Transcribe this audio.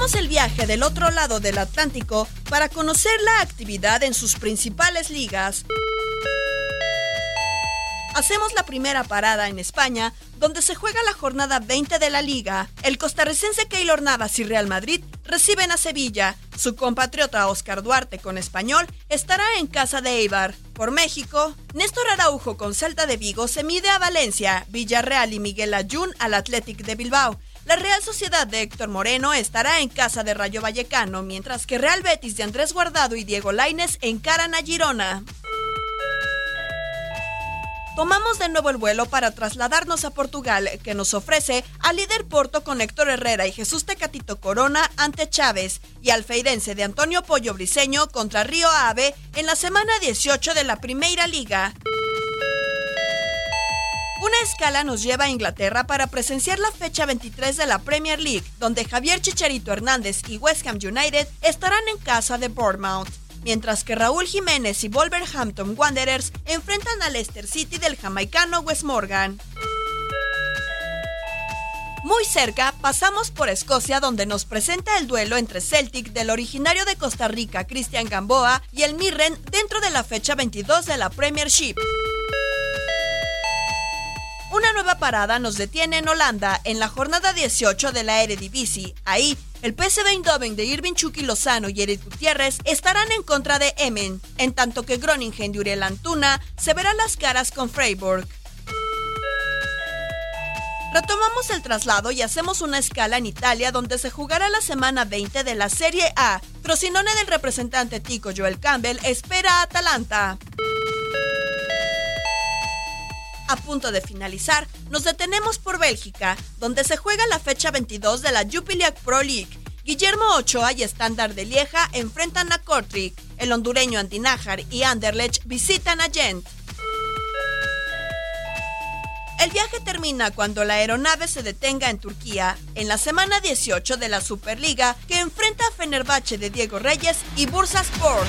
Iniciamos el viaje del otro lado del Atlántico para conocer la actividad en sus principales ligas. Hacemos la primera parada en España, donde se juega la jornada 20 de la liga. El costarricense Keylor Navas y Real Madrid reciben a Sevilla. Su compatriota Oscar Duarte con Español estará en casa de Eibar. Por México, Néstor Araujo con Celta de Vigo se mide a Valencia, Villarreal y Miguel Ayun al Athletic de Bilbao. La Real Sociedad de Héctor Moreno estará en casa de Rayo Vallecano, mientras que Real Betis de Andrés Guardado y Diego Laines encaran a Girona. Tomamos de nuevo el vuelo para trasladarnos a Portugal, que nos ofrece al líder Porto con Héctor Herrera y Jesús Tecatito Corona ante Chávez y al feirense de Antonio Pollo Briseño contra Río Ave en la semana 18 de la Primeira Liga. Escala nos lleva a Inglaterra para presenciar la fecha 23 de la Premier League, donde Javier Chicharito Hernández y West Ham United estarán en casa de Bournemouth, mientras que Raúl Jiménez y Wolverhampton Wanderers enfrentan al Leicester City del jamaicano Wes Morgan. Muy cerca, pasamos por Escocia donde nos presenta el duelo entre Celtic del originario de Costa Rica, Cristian Gamboa, y el Mirren dentro de la fecha 22 de la Premiership. Una nueva parada nos detiene en Holanda en la jornada 18 de la Eredivisie. Ahí, el PSV Eindhoven de Irving Chucky Lozano y Eric Gutiérrez estarán en contra de Emmen, en tanto que Groningen de Uriel Antuna se verán las caras con Freiburg. Retomamos el traslado y hacemos una escala en Italia donde se jugará la semana 20 de la Serie A. Frosinone del representante Tico Joel Campbell espera a Atalanta. A punto de finalizar, nos detenemos por Bélgica, donde se juega la fecha 22 de la Jupiler Pro League. Guillermo Ochoa y Estándar de Lieja enfrentan a Kortrijk. El hondureño Antinájar y Anderlecht visitan a Gent. El viaje termina cuando la aeronave se detenga en Turquía, en la semana 18 de la Superliga, que enfrenta a Fenerbahce de Diego Reyes y Bursaspor.